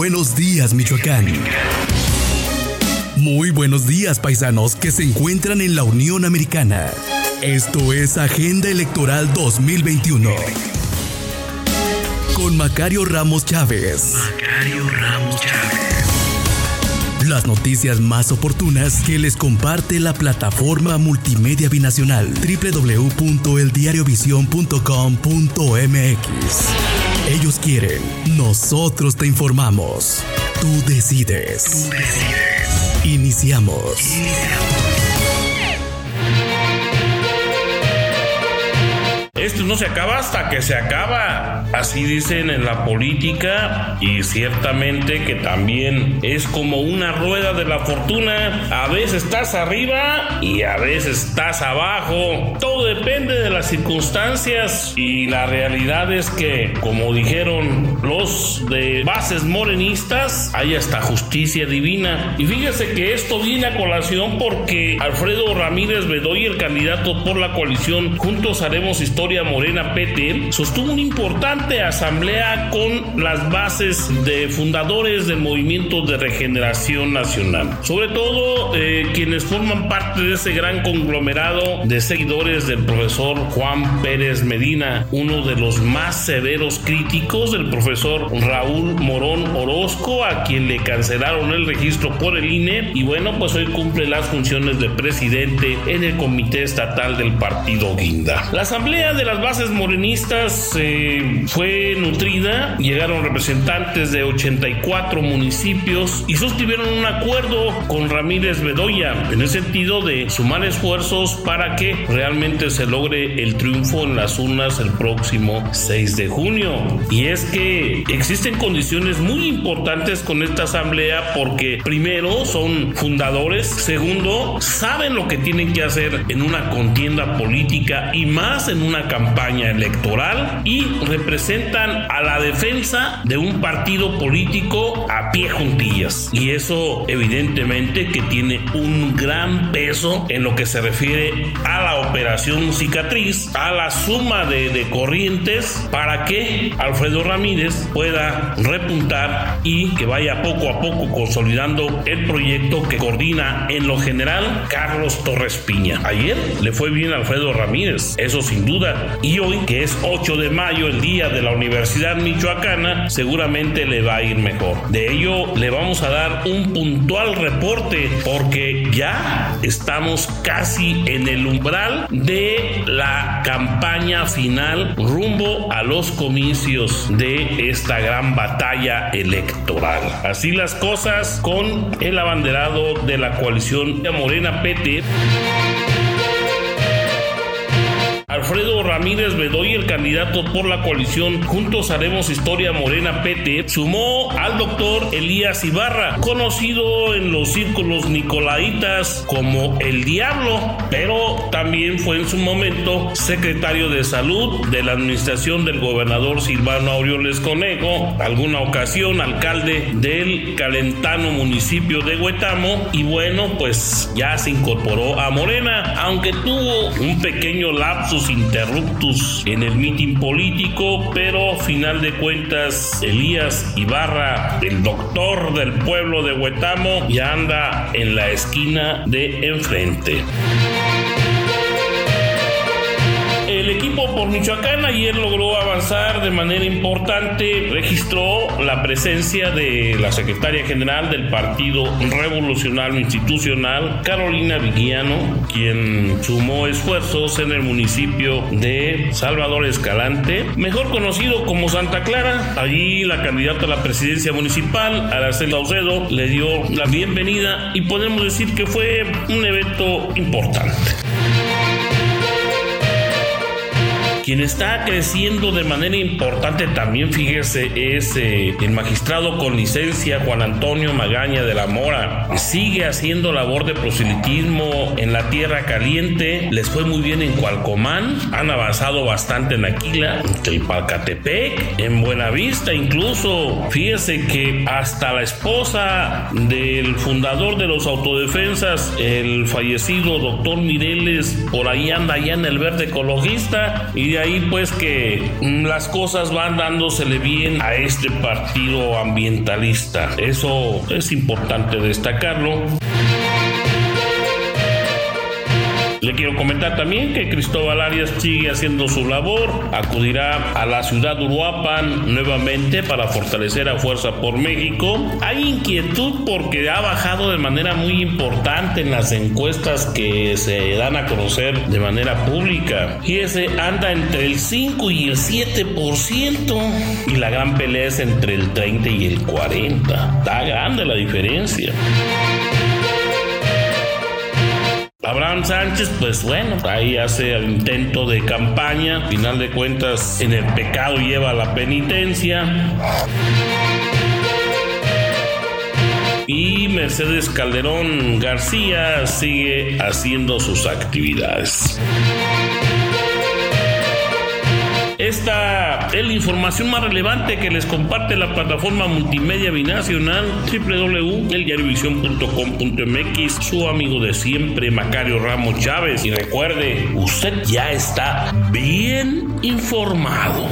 buenos días, Michoacán. Muy buenos días, paisanos que se encuentran en la Unión Americana. Esto es Agenda Electoral 2021. Con Macario Ramos Chávez. Macario Ramos Chávez. Las noticias más oportunas que les comparte la plataforma multimedia binacional www.eldiariovision.com.mx. Ellos quieren, nosotros te informamos. Tú decides. Tú decides. Iniciamos. Esto no se acaba hasta que se acaba. Así dicen en la política y ciertamente que también es como una rueda de la fortuna. A veces estás arriba y a veces estás abajo. Todo depende de las circunstancias y la realidad es que, como dijeron los de bases morenistas, hay hasta justicia divina. Y fíjese que esto viene a colación porque Alfredo Ramírez Bedoy, el candidato por la coalición Juntos Haremos Historia, Morena PT sostuvo una importante asamblea con las bases de fundadores del movimiento de regeneración nacional. Sobre todo eh, quienes forman parte de ese gran conglomerado de seguidores del profesor Juan Pérez Medina, uno de los más severos críticos del profesor Raúl Morón Orozco, a quien le cancelaron el registro por el INE y bueno, pues hoy cumple las funciones de presidente en el comité estatal del partido Guinda. La asamblea de de las bases morenistas eh, fue nutrida, llegaron representantes de 84 municipios y sostuvieron un acuerdo con Ramírez Bedoya en el sentido de sumar esfuerzos para que realmente se logre el triunfo en las urnas el próximo 6 de junio. Y es que existen condiciones muy importantes con esta asamblea porque primero son fundadores, segundo saben lo que tienen que hacer en una contienda política y más en una campaña electoral y representan a la defensa de un partido político a pie juntillas. Y eso evidentemente que tiene un gran peso en lo que se refiere a la operación cicatriz, a la suma de, de corrientes para que Alfredo Ramírez pueda repuntar y que vaya poco a poco consolidando el proyecto que coordina en lo general Carlos Torres Piña. Ayer le fue bien a Alfredo Ramírez, eso sin duda, y hoy, que es 8 de mayo, el día de la Universidad Michoacana, seguramente le va a ir mejor. De ello le vamos a dar un puntual reporte porque ya estamos casi en el umbral de la campaña final rumbo a los comicios de esta gran batalla electoral. Así las cosas con el abanderado de la coalición de Morena PT. Alfredo Ramírez Bedoy, el candidato por la coalición Juntos Haremos Historia Morena PT, sumó al doctor Elías Ibarra, conocido en los círculos nicolaitas como el Diablo, pero también fue en su momento secretario de salud de la administración del gobernador Silvano Aureoles Conejo, alguna ocasión alcalde del calentano municipio de Huetamo y bueno, pues ya se incorporó a Morena, aunque tuvo un pequeño lapsus interruptus en el mitin político, pero final de cuentas Elías Ibarra, el doctor del pueblo de Huetamo, ya anda en la esquina de enfrente. El equipo por Michoacán ayer logró avanzar de manera importante, registró la presencia de la secretaria general del Partido Revolucionario Institucional, Carolina Viguiano, quien sumó esfuerzos en el municipio de Salvador Escalante, mejor conocido como Santa Clara. Allí la candidata a la presidencia municipal, Araceli Saucedo, le dio la bienvenida y podemos decir que fue un evento importante. Quien está creciendo de manera importante también, fíjese, es eh, el magistrado con licencia Juan Antonio Magaña de la Mora. Sigue haciendo labor de proselitismo en la Tierra Caliente. Les fue muy bien en Cualcomán. Han avanzado bastante en Aquila, en Tripalcatepec, en Buenavista incluso. Fíjese que hasta la esposa del fundador de los autodefensas, el fallecido doctor Mireles, por ahí anda allá en el verde ecologista y ahí pues que mm, las cosas van dándosele bien a este partido ambientalista. Eso es importante destacarlo. Le quiero comentar también que Cristóbal Arias sigue haciendo su labor, acudirá a la ciudad de Uruapan nuevamente para fortalecer a Fuerza por México. Hay inquietud porque ha bajado de manera muy importante en las encuestas que se dan a conocer de manera pública. Y ese anda entre el 5 y el 7% y la gran pelea es entre el 30 y el 40. Está grande la diferencia. Abraham Sánchez, pues bueno, ahí hace el intento de campaña, final de cuentas en el pecado lleva la penitencia. Y Mercedes Calderón García sigue haciendo sus actividades. Esta es la información más relevante que les comparte la plataforma multimedia binacional www.eldiariovision.com.mx. Su amigo de siempre, Macario Ramos Chávez. Y recuerde, usted ya está bien informado.